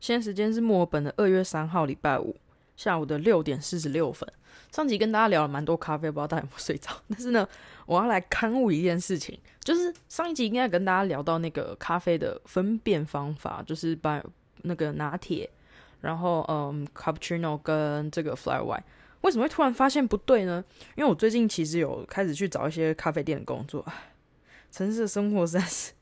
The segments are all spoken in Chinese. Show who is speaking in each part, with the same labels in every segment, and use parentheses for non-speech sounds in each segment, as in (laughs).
Speaker 1: 现在时间是墨尔本的二月三号礼拜五下午的六点四十六分。上集跟大家聊了蛮多咖啡，不知道大家有没有睡着？但是呢，(laughs) 我要来刊物一件事情，就是上一集应该跟大家聊到那个咖啡的分辨方法，就是把那个拿铁，然后嗯，cappuccino 跟这个 fly white，为什么会突然发现不对呢？因为我最近其实有开始去找一些咖啡店的工作，城市的生活实在是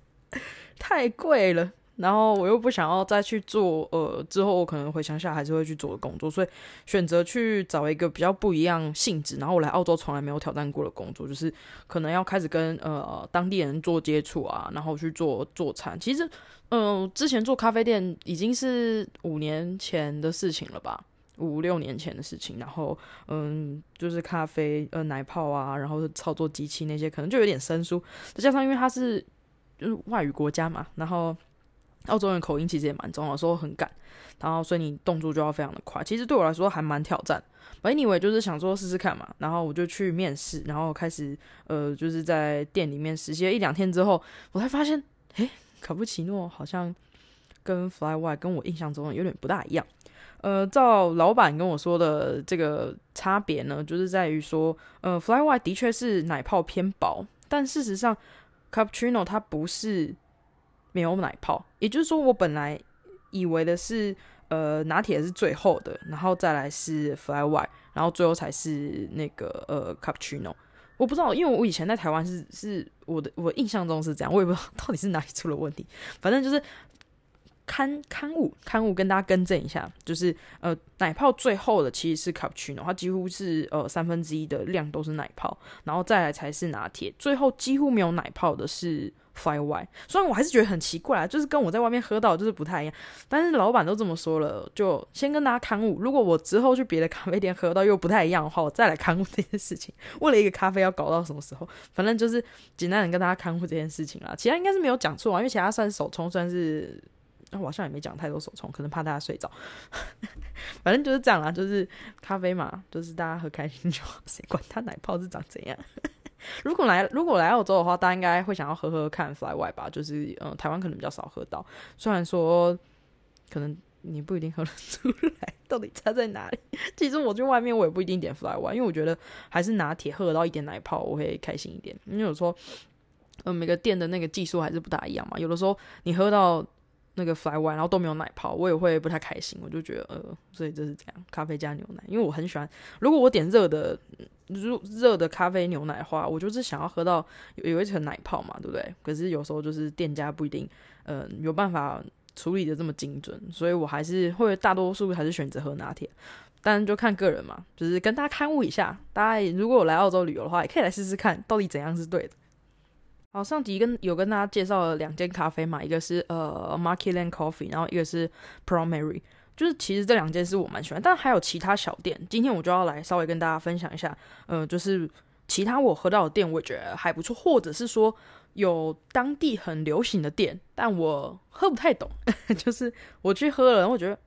Speaker 1: 太贵了。然后我又不想要再去做，呃，之后我可能回乡下还是会去做的工作，所以选择去找一个比较不一样性质。然后我来澳洲从来没有挑战过的工作，就是可能要开始跟呃当地人做接触啊，然后去做做餐。其实，嗯，之前做咖啡店已经是五年前的事情了吧，五六年前的事情。然后，嗯，就是咖啡呃奶泡啊，然后操作机器那些，可能就有点生疏。再加上因为它是就是外语国家嘛，然后。澳洲人口音其实也蛮重要，说很赶，然后所以你动作就要非常的快。其实对我来说还蛮挑战。本以为就是想说试试看嘛，然后我就去面试，然后开始呃就是在店里面实习了一两天之后，我才发现，诶，卡布奇诺好像跟 flywy 跟我印象中有点不大一样。呃，照老板跟我说的这个差别呢，就是在于说，呃 flywy 的确是奶泡偏薄，但事实上 Cappuccino 它不是。没有奶泡，也就是说，我本来以为的是，呃，拿铁是最后的，然后再来是 fly white，然后最后才是那个呃 cappuccino。我不知道，因为我以前在台湾是是我的我印象中是这样，我也不知道到底是哪里出了问题。反正就是刊刊物刊物跟大家更正一下，就是呃奶泡最后的其实是 cappuccino，它几乎是呃三分之一的量都是奶泡，然后再来才是拿铁，最后几乎没有奶泡的是。fly Y，虽然我还是觉得很奇怪啊，就是跟我在外面喝到就是不太一样，但是老板都这么说了，就先跟大家刊物。如果我之后去别的咖啡店喝到又不太一样的话，我再来刊物这件事情。为了一个咖啡要搞到什么时候？反正就是简单的跟大家刊物这件事情啦。其他应该是没有讲错啊，因为其他算是手冲，算是我好像也没讲太多手冲，可能怕大家睡着。(laughs) 反正就是这样啦，就是咖啡嘛，就是大家喝开心就好，谁管它奶泡是长怎样。(laughs) 如果来如果来澳洲的话，大家应该会想要喝喝看 Fly White 吧？就是嗯，台湾可能比较少喝到。虽然说可能你不一定喝得出来，到底差在哪里？(laughs) 其实我去外面我也不一定点 Fly White，因为我觉得还是拿铁喝到一点奶泡，我会开心一点。因为有时候嗯，每个店的那个技术还是不大一样嘛。有的时候你喝到那个 Fly one，然后都没有奶泡，我也会不太开心。我就觉得呃，所以就是这样，咖啡加牛奶。因为我很喜欢，如果我点热的。热热的咖啡牛奶的话，我就是想要喝到有一层奶泡嘛，对不对？可是有时候就是店家不一定，嗯，有办法处理的这么精准，所以我还是会大多数还是选择喝拿铁，但就看个人嘛，就是跟大家刊物一下，大家如果来澳洲旅游的话，也可以来试试看到底怎样是对的。好，上集跟有跟大家介绍了两间咖啡嘛，一个是呃 Market Land Coffee，然后一个是 Primary。就是其实这两件是我蛮喜欢，但还有其他小店。今天我就要来稍微跟大家分享一下，呃，就是其他我喝到的店，我觉得还不错，或者是说有当地很流行的店，但我喝不太懂。(laughs) 就是我去喝了，然后我觉得，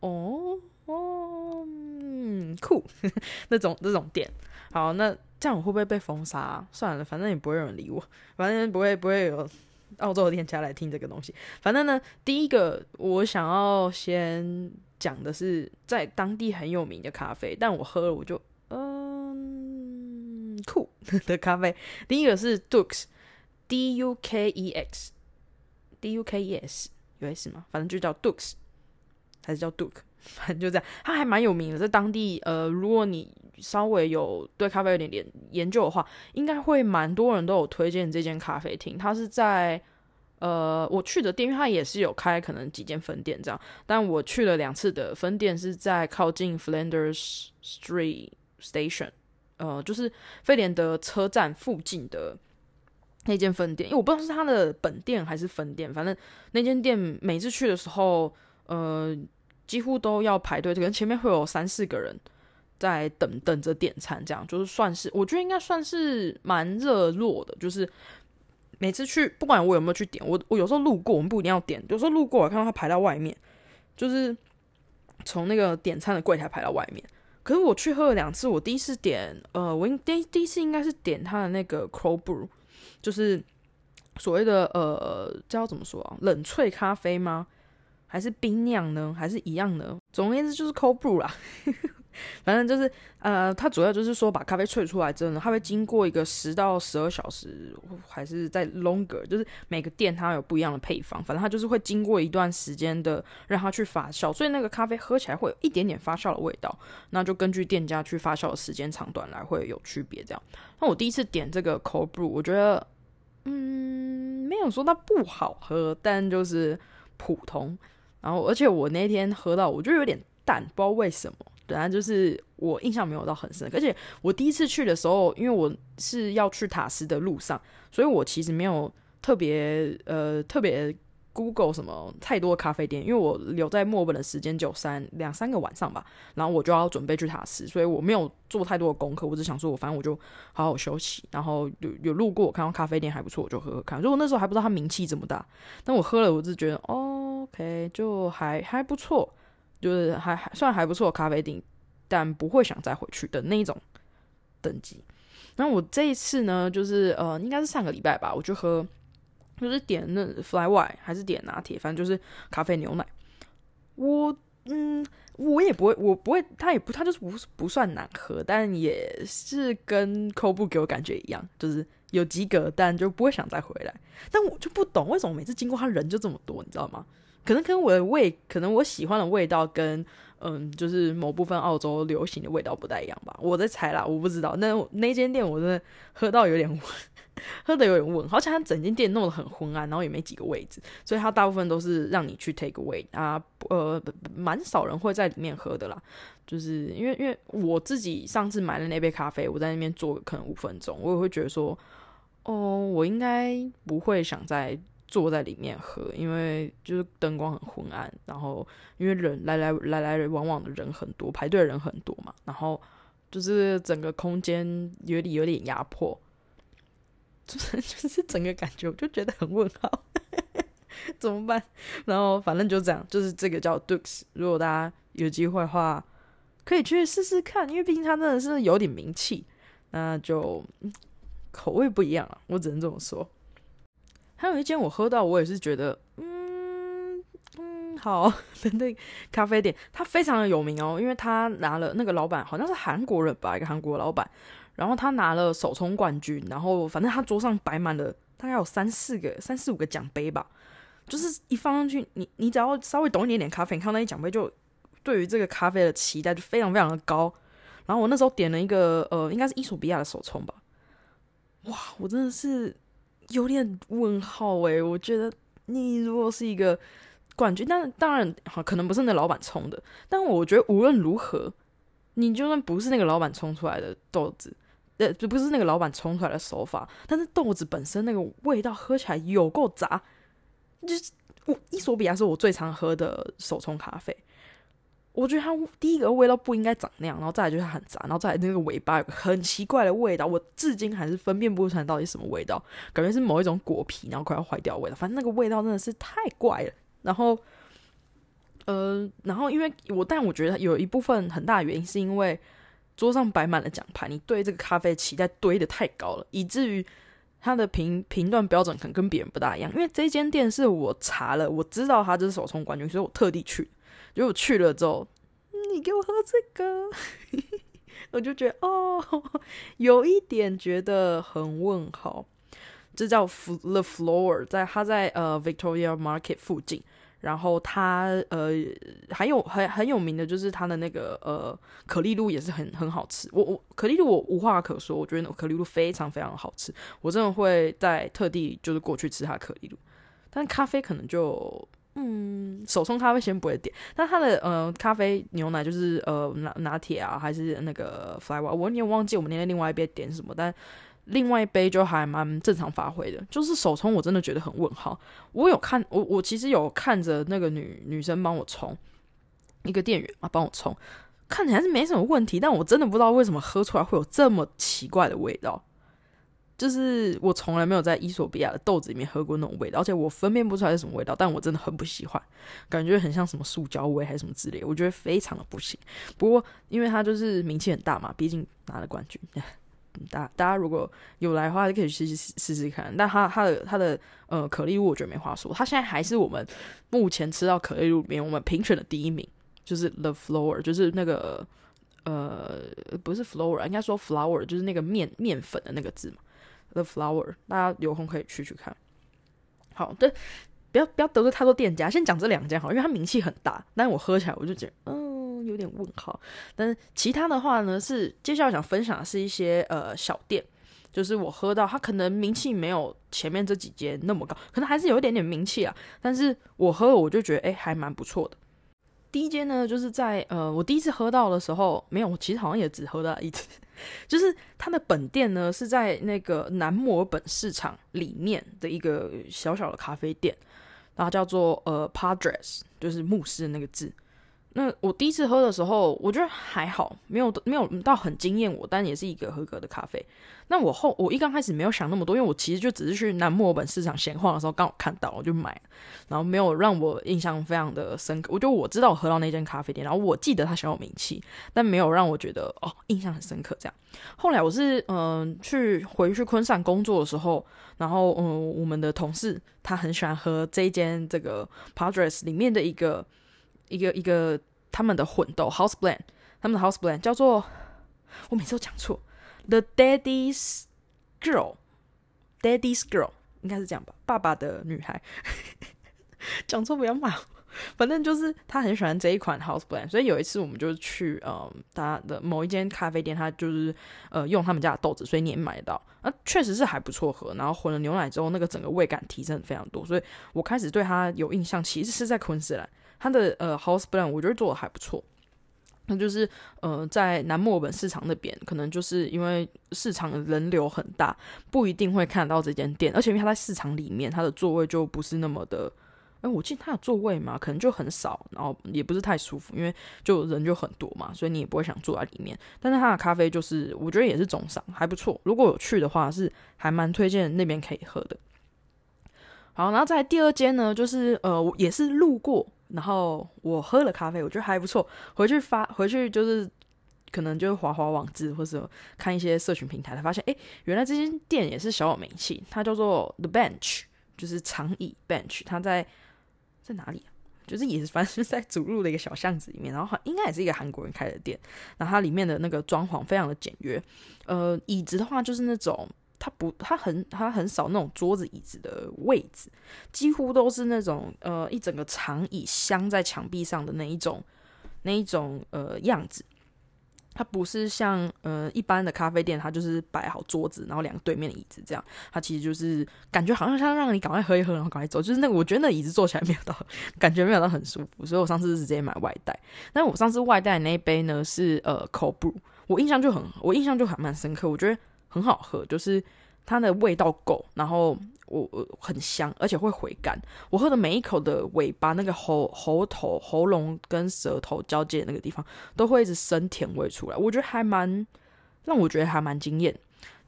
Speaker 1: 哦哦，酷 (laughs) 那种那种店。好，那这样我会不会被封杀？算了，反正也不会有人理我，(laughs) 反正不会不会有。澳洲的店家来听这个东西，反正呢，第一个我想要先讲的是在当地很有名的咖啡，但我喝了我就嗯酷 (laughs) 的咖啡。第一个是 Dukes，D U K E X，D U K E S 有 S 吗？反正就叫 Dukes，还是叫 Duke，反正就这样。它还蛮有名的，在当地呃，如果你稍微有对咖啡有点点研究的话，应该会蛮多人都有推荐这间咖啡厅。它是在呃我去的店，因为它也是有开可能几间分店这样，但我去了两次的分店是在靠近 Flanders Street Station，呃，就是费廉德车站附近的那间分店，因为我不知道是他的本店还是分店，反正那间店每次去的时候，呃，几乎都要排队，可能前面会有三四个人在等等着点餐，这样就是算是我觉得应该算是蛮热络的，就是每次去不管我有没有去点，我我有时候路过，我们不一定要点，有时候路过我看到他排到外面，就是从那个点餐的柜台排到外面。可是我去喝了两次，我第一次点，呃，我应第第一次应该是点他的那个 cold brew，就是所谓的呃，叫怎么说啊，冷萃咖啡吗？还是冰酿呢？还是一样的？总而言之就是 cold brew 啦。(laughs) 反正就是，呃，它主要就是说把咖啡萃出来之后呢，它会经过一个十到十二小时，还是在 longer，就是每个店它有不一样的配方，反正它就是会经过一段时间的让它去发酵，所以那个咖啡喝起来会有一点点发酵的味道，那就根据店家去发酵的时间长短来会有区别。这样，那我第一次点这个 cold brew，我觉得，嗯，没有说它不好喝，但就是普通。然后，而且我那天喝到，我觉得有点淡，不知道为什么。本来，就是我印象没有到很深，而且我第一次去的时候，因为我是要去塔斯的路上，所以我其实没有特别呃特别 Google 什么太多咖啡店，因为我留在墨尔本的时间就三两三个晚上吧，然后我就要准备去塔斯，所以我没有做太多的功课，我只想说我反正我就好好休息，然后有有路过我看到咖啡店还不错，我就喝喝看。如果那时候还不知道它名气这么大，但我喝了，我就觉得哦 OK，就还还不错。就是还还算还不错咖啡店，但不会想再回去的那种等级。那我这一次呢，就是呃，应该是上个礼拜吧，我就喝，就是点那 flywy 还是点拿铁，反正就是咖啡牛奶。我嗯，我也不会，我不会，它也不，它就是不不算难喝，但也是跟 c o b 给我感觉一样，就是有及格，但就不会想再回来。但我就不懂为什么每次经过他人就这么多，你知道吗？可能跟我的味，可能我喜欢的味道跟嗯，就是某部分澳洲流行的味道不太一样吧。我在猜啦，我不知道。那那间店我真的喝到有点，(laughs) 喝的有点问，而且它整间店弄得很昏暗，然后也没几个位置，所以它大部分都是让你去 take away 啊，呃，蛮少人会在里面喝的啦。就是因为因为我自己上次买了那杯咖啡，我在那边坐可能五分钟，我也会觉得说，哦，我应该不会想在。坐在里面喝，因为就是灯光很昏暗，然后因为人来来来来往往的人很多，排队人很多嘛，然后就是整个空间有点有点压迫，就是 (laughs) 就是整个感觉我就觉得很问号，(laughs) 怎么办？然后反正就这样，就是这个叫 Dukes，如果大家有机会的话，可以去试试看，因为毕竟它真的是有点名气，那就口味不一样啊，我只能这么说。还有一间我喝到，我也是觉得，嗯嗯，好 (laughs) 的那咖啡店，它非常的有名哦，因为他拿了那个老板好像是韩国人吧，一个韩国老板，然后他拿了手冲冠军，然后反正他桌上摆满了大概有三四个、三四五个奖杯吧，就是一放上去，你你只要稍微懂一点点咖啡，你看那些奖杯就对于这个咖啡的期待就非常非常的高。然后我那时候点了一个呃，应该是伊索比亚的手冲吧，哇，我真的是。有点问号诶，我觉得你如果是一个冠军，但当然好，可能不是那老板冲的。但我觉得无论如何，你就算不是那个老板冲出来的豆子，呃，不是那个老板冲出来的手法，但是豆子本身那个味道喝起来有够杂。就是我伊索比亚是我最常喝的手冲咖啡。我觉得它第一个味道不应该长那样，然后再来就是很杂，然后再来那个尾巴有个很奇怪的味道，我至今还是分辨不出来到底什么味道，感觉是某一种果皮然后快要坏掉味道，反正那个味道真的是太怪了。然后，呃，然后因为我但我觉得有一部分很大的原因是因为桌上摆满了奖牌，你对这个咖啡期待堆的太高了，以至于它的评评断标准可能跟别人不大一样。因为这间店是我查了，我知道它这是首冲冠军，所以我特地去。果去了之后，你给我喝这个，(laughs) 我就觉得哦，有一点觉得很问号。这叫 The Floor，在它在呃 Victoria Market 附近，然后它呃还有很很有名的就是它的那个呃可丽露也是很很好吃。我我可丽露我无话可说，我觉得可丽露非常非常好吃，我真的会在特地就是过去吃它可丽露，但咖啡可能就。嗯，手冲咖啡先不会点，但它的呃咖啡牛奶就是呃拿拿铁啊，还是那个 fly 我有点忘记我们那天另外一边点什么，但另外一杯就还蛮正常发挥的，就是手冲我真的觉得很问号。我有看我我其实有看着那个女女生帮我冲，一个店员啊帮我冲，看起来是没什么问题，但我真的不知道为什么喝出来会有这么奇怪的味道。就是我从来没有在伊索比亚的豆子里面喝过那种味道，而且我分辨不出来是什么味道，但我真的很不喜欢，感觉很像什么塑胶味还是什么之类，我觉得非常的不行。不过因为它就是名气很大嘛，毕竟拿了冠军。大大家如果有来的话，就可以试试试试看。但它它的它的呃可丽露，我觉得没话说。它现在还是我们目前吃到可丽露里面我们评选的第一名，就是 The Flower，就是那个呃不是 Flower，应该说 Flower，就是那个面面粉的那个字嘛。The Flower，大家有空可以去去看。好的，不要不要得罪太多店家，先讲这两家好，因为它名气很大。但是我喝起来我就觉得，嗯。有点问号，但是其他的话呢，是接下来想分享的是一些呃小店，就是我喝到它可能名气没有前面这几间那么高，可能还是有一点点名气啊，但是我喝我就觉得哎还蛮不错的。第一间呢，就是在呃我第一次喝到的时候，没有，我其实好像也只喝到一次，(laughs) 就是它的本店呢是在那个南摩尔本市场里面的一个小小的咖啡店，然后叫做呃 Padres，就是牧师的那个字。那我第一次喝的时候，我觉得还好，没有没有到很惊艳我，但也是一个合格的咖啡。那我后我一刚开始没有想那么多，因为我其实就只是去南墨尔本市场闲晃的时候刚好看到，我就买，然后没有让我印象非常的深刻。我觉得我知道我喝到那间咖啡店，然后我记得它小有名气，但没有让我觉得哦印象很深刻这样。后来我是嗯去回去昆山工作的时候，然后嗯我们的同事他很喜欢喝这间这个 Padres 里面的一个。一个一个他们的混豆 house blend，他们的 house blend 叫做我每次都讲错，the daddy's girl，daddy's girl 应该是这样吧，爸爸的女孩，(laughs) 讲错不要骂，反正就是他很喜欢这一款 house blend，所以有一次我们就去呃他的某一间咖啡店，他就是呃用他们家的豆子，所以你也买得到，啊确实是还不错喝，然后混了牛奶之后，那个整个味感提升非常多，所以我开始对他有印象，其实是在昆士兰。它的呃 house blend 我觉得做的还不错，那就是呃在南墨尔本市场那边，可能就是因为市场人流很大，不一定会看到这间店，而且因为它在市场里面，它的座位就不是那么的，哎，我记得它有座位嘛，可能就很少，然后也不是太舒服，因为就人就很多嘛，所以你也不会想坐在里面。但是它的咖啡就是我觉得也是中上，还不错。如果有去的话，是还蛮推荐那边可以喝的。好，然后在第二间呢，就是呃也是路过。然后我喝了咖啡，我觉得还不错。回去发回去就是可能就是滑滑网志，或者看一些社群平台，才发现哎，原来这间店也是小有名气。它叫做 The Bench，就是长椅 Bench。它在在哪里？啊就是也是反正是在主路的一个小巷子里面。然后应该也是一个韩国人开的店。然后它里面的那个装潢非常的简约。呃，椅子的话就是那种。它不，它很，它很少那种桌子椅子的位置，几乎都是那种呃一整个长椅镶在墙壁上的那一种，那一种呃样子。它不是像呃一般的咖啡店，它就是摆好桌子，然后两个对面的椅子这样。它其实就是感觉好像像让你赶快喝一喝，然后赶快走。就是那个，我觉得那椅子坐起来没有到，感觉没有到很舒服。所以我上次是直接买外带。但是我上次外带那一杯呢是呃 cold brew，我印象就很，我印象就还蛮深刻。我觉得。很好喝，就是它的味道够，然后我我很香，而且会回甘。我喝的每一口的尾巴，那个喉喉头、喉咙跟舌头交界那个地方，都会一直生甜味出来。我觉得还蛮让我觉得还蛮惊艳。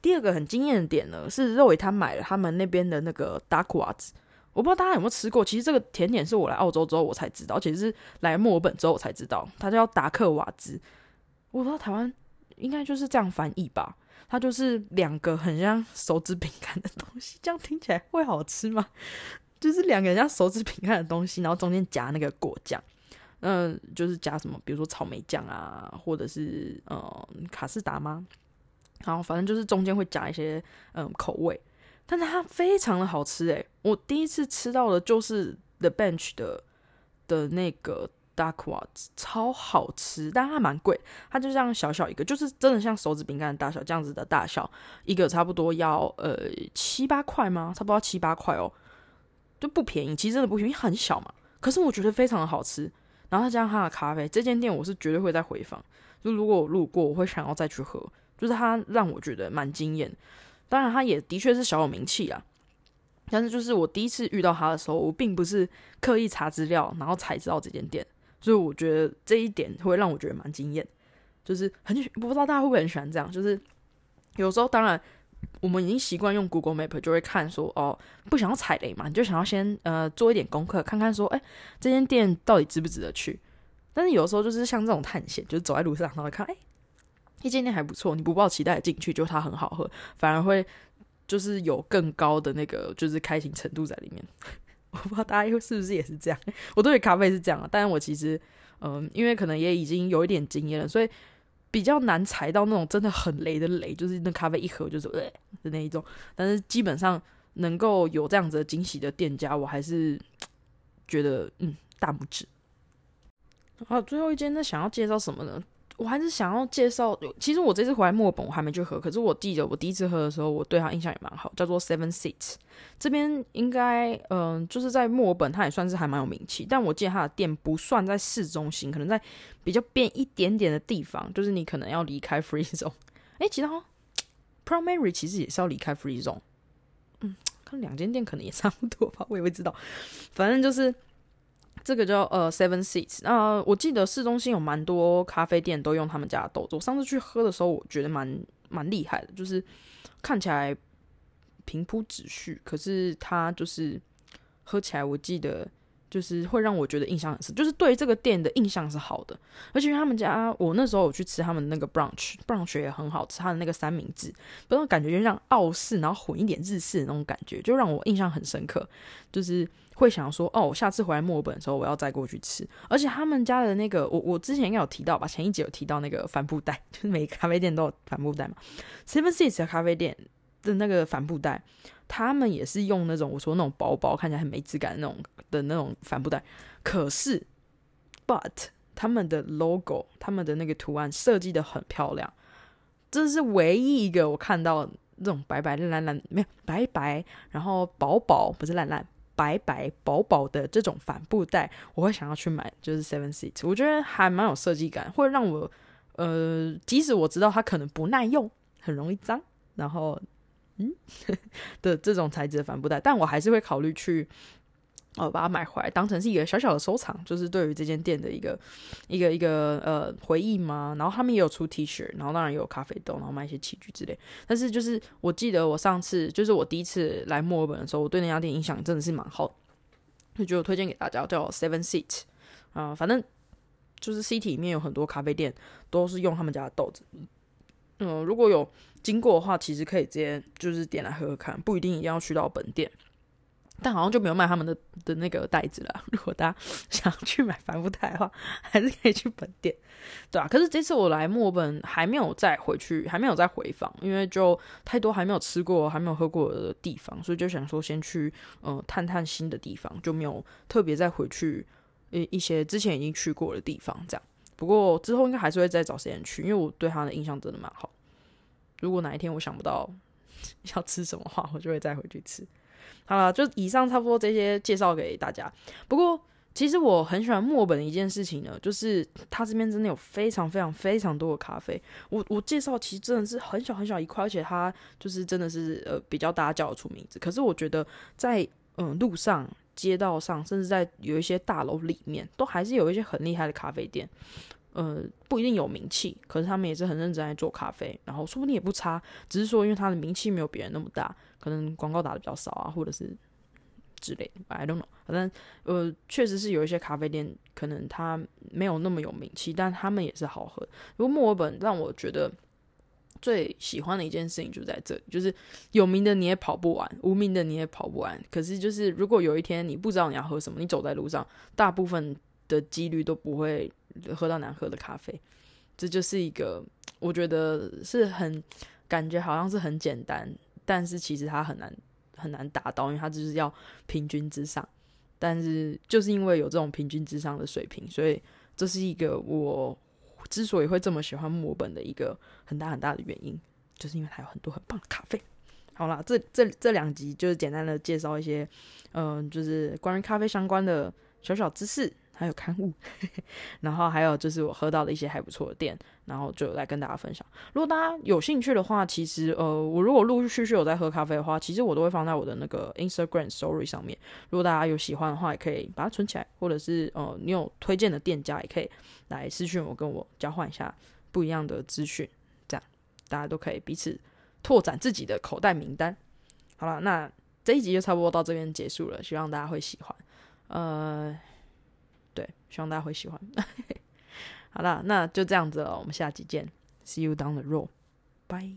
Speaker 1: 第二个很惊艳的点呢，是肉尾他买了他们那边的那个达克瓦兹，我不知道大家有没有吃过。其实这个甜点是我来澳洲之后我才知道，而且是来墨尔本之后我才知道，它叫达克瓦兹。我不知道台湾应该就是这样翻译吧。它就是两个很像手指饼干的东西，这样听起来会好吃吗？就是两个像手指饼干的东西，然后中间夹那个果酱，嗯，就是加什么，比如说草莓酱啊，或者是呃卡士达吗？然后反正就是中间会夹一些嗯口味，但是它非常的好吃诶，我第一次吃到的就是 The Bench 的的那个。大瓜子超好吃，但它蛮贵。它就像小小一个，就是真的像手指饼干的大小这样子的大小，一个差不多要呃七八块吗？差不多七八块哦，就不便宜。其实真的不便宜，很小嘛。可是我觉得非常的好吃。然后再加上它的咖啡，这间店我是绝对会再回访。就如果我路过，我会想要再去喝。就是它让我觉得蛮惊艳。当然，它也的确是小有名气啊。但是，就是我第一次遇到它的时候，我并不是刻意查资料，然后才知道这间店，所以我觉得这一点会让我觉得蛮惊艳。就是很不知道大家会不会很喜欢这样，就是有时候当然我们已经习惯用 Google Map 就会看说哦，不想要踩雷嘛，你就想要先呃做一点功课，看看说哎这间店到底值不值得去。但是有时候就是像这种探险，就是走在路上然后看哎一间店还不错，你不抱期待进去，就它很好喝，反而会就是有更高的那个就是开心程度在里面。我不知道大家是不是也是这样，我对咖啡是这样，但是我其实嗯，因为可能也已经有一点经验了，所以。比较难踩到那种真的很雷的雷，就是那咖啡一喝就是呃的那一种。但是基本上能够有这样子惊喜的店家，我还是觉得嗯大拇指。好，最后一间，那想要介绍什么呢？我还是想要介绍，其实我这次回来墨尔本我还没去喝，可是我记得我第一次喝的时候，我对它印象也蛮好，叫做 Seven Seats。这边应该嗯，就是在墨尔本，它也算是还蛮有名气，但我记得它的店不算在市中心，可能在比较边一点点的地方，就是你可能要离开 Free Zone。(laughs) 哎，其他，Primary 其实也是要离开 Free Zone。嗯，看两间店可能也差不多吧，我也会知道，反正就是。这个叫呃 Seven Seats，那我记得市中心有蛮多咖啡店都用他们家的豆子。我上次去喝的时候，我觉得蛮蛮厉害的，就是看起来平铺直叙，可是它就是喝起来，我记得。就是会让我觉得印象很深，就是对这个店的印象是好的，而且他们家我那时候我去吃他们那个 brunch，brunch 也很好吃，他的那个三明治，不知道感觉就像澳式，然后混一点日式的那种感觉，就让我印象很深刻，就是会想说，哦，我下次回来墨尔本的时候我要再过去吃。而且他们家的那个，我我之前应该有提到吧，前一集有提到那个帆布袋，(laughs) 就是每个咖啡店都有帆布袋嘛，Seven Seas 的咖啡店的那个帆布袋。他们也是用那种我说那种薄薄看起来很没质感的那种的那种帆布袋，可是，but 他们的 logo，他们的那个图案设计的很漂亮，这是唯一一个我看到那种白白烂烂没有白白，然后薄薄不是烂烂白白薄薄的这种帆布袋，我会想要去买，就是 Seven Seats，我觉得还蛮有设计感，会让我呃，即使我知道它可能不耐用，很容易脏，然后。嗯 (laughs) 的这种材质的帆布袋，但我还是会考虑去，呃，把它买回来，当成是一个小小的收藏，就是对于这间店的一个一个一个呃回忆嘛。然后他们也有出 T 恤，然后当然也有咖啡豆，然后卖一些器具之类。但是就是我记得我上次就是我第一次来墨尔本的时候，我对那家店印象真的是蛮好，就觉得推荐给大家叫 Seven Seat 啊，反正就是 City 里面有很多咖啡店都是用他们家的豆子。嗯，如果有经过的话，其实可以直接就是点来喝喝看，不一定一定要去到本店。但好像就没有卖他们的的那个袋子了。(laughs) 如果大家想去买帆布袋的话，还是可以去本店，对啊，可是这次我来墨本还没有再回去，还没有再回访，因为就太多还没有吃过、还没有喝过的地方，所以就想说先去嗯探探新的地方，就没有特别再回去一一些之前已经去过的地方这样。不过之后应该还是会再找时间去，因为我对他的印象真的蛮好。如果哪一天我想不到 (laughs) 要吃什么话，我就会再回去吃。好了，就以上差不多这些介绍给大家。不过其实我很喜欢墨本的一件事情呢，就是它这边真的有非常非常非常多的咖啡。我我介绍其实真的是很小很小一块，而且它就是真的是呃比较大家叫得出名字。可是我觉得在嗯路上。街道上，甚至在有一些大楼里面，都还是有一些很厉害的咖啡店。呃，不一定有名气，可是他们也是很认真在做咖啡，然后说不定也不差。只是说，因为他的名气没有别人那么大，可能广告打的比较少啊，或者是之类的。I don't know。反正呃，确实是有一些咖啡店，可能它没有那么有名气，但他们也是好喝。如果墨尔本让我觉得。最喜欢的一件事情就在这里，就是有名的你也跑不完，无名的你也跑不完。可是，就是如果有一天你不知道你要喝什么，你走在路上，大部分的几率都不会喝到难喝的咖啡。这就是一个我觉得是很感觉好像是很简单，但是其实它很难很难达到，因为它就是要平均之上。但是就是因为有这种平均之上的水平，所以这是一个我。之所以会这么喜欢墨本的一个很大很大的原因，就是因为它有很多很棒的咖啡。好啦，这这这两集就是简单的介绍一些，嗯，就是关于咖啡相关的小小知识。还有刊物，(laughs) 然后还有就是我喝到的一些还不错的店，然后就来跟大家分享。如果大家有兴趣的话，其实呃，我如果陆陆续续有在喝咖啡的话，其实我都会放在我的那个 Instagram Story 上面。如果大家有喜欢的话，也可以把它存起来，或者是呃，你有推荐的店家，也可以来私讯我，跟我交换一下不一样的资讯，这样大家都可以彼此拓展自己的口袋名单。好了，那这一集就差不多到这边结束了，希望大家会喜欢。呃，希望大家会喜欢。(laughs) 好了那就这样子了我们下期见。See you down the road. Bye